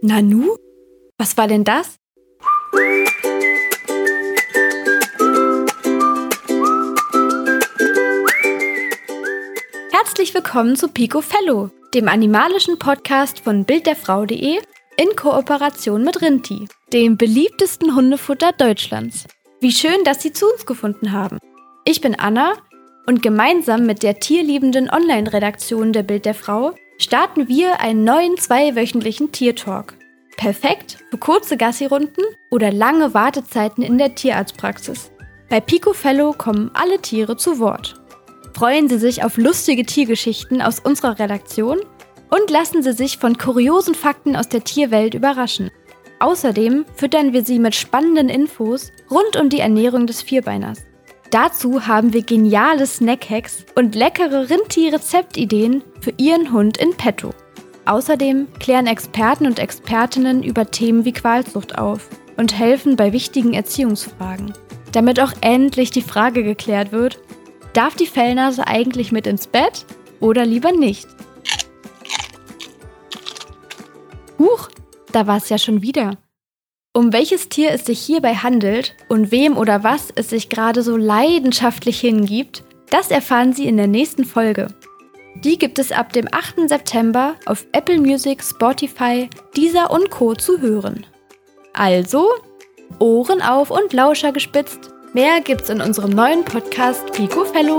Nanu? Was war denn das? Herzlich willkommen zu Pico Fellow, dem animalischen Podcast von bildderfrau.de in Kooperation mit Rinti, dem beliebtesten Hundefutter Deutschlands. Wie schön, dass Sie zu uns gefunden haben. Ich bin Anna und gemeinsam mit der tierliebenden Online-Redaktion der Bild der Frau starten wir einen neuen zweiwöchentlichen Tiertalk. Perfekt für kurze Gassi-Runden oder lange Wartezeiten in der Tierarztpraxis. Bei Pico Fellow kommen alle Tiere zu Wort. Freuen Sie sich auf lustige Tiergeschichten aus unserer Redaktion und lassen Sie sich von kuriosen Fakten aus der Tierwelt überraschen. Außerdem füttern wir Sie mit spannenden Infos rund um die Ernährung des Vierbeiners. Dazu haben wir geniale Snackhacks und leckere Rindtier-Rezeptideen für Ihren Hund in petto. Außerdem klären Experten und Expertinnen über Themen wie Qualzucht auf und helfen bei wichtigen Erziehungsfragen. Damit auch endlich die Frage geklärt wird, darf die Fellnase eigentlich mit ins Bett oder lieber nicht? Huch, da war es ja schon wieder. Um welches Tier es sich hierbei handelt und wem oder was es sich gerade so leidenschaftlich hingibt, das erfahren Sie in der nächsten Folge. Die gibt es ab dem 8. September auf Apple Music, Spotify, Deezer und Co. zu hören. Also, Ohren auf und Lauscher gespitzt. Mehr gibt's in unserem neuen Podcast Pico Fellow.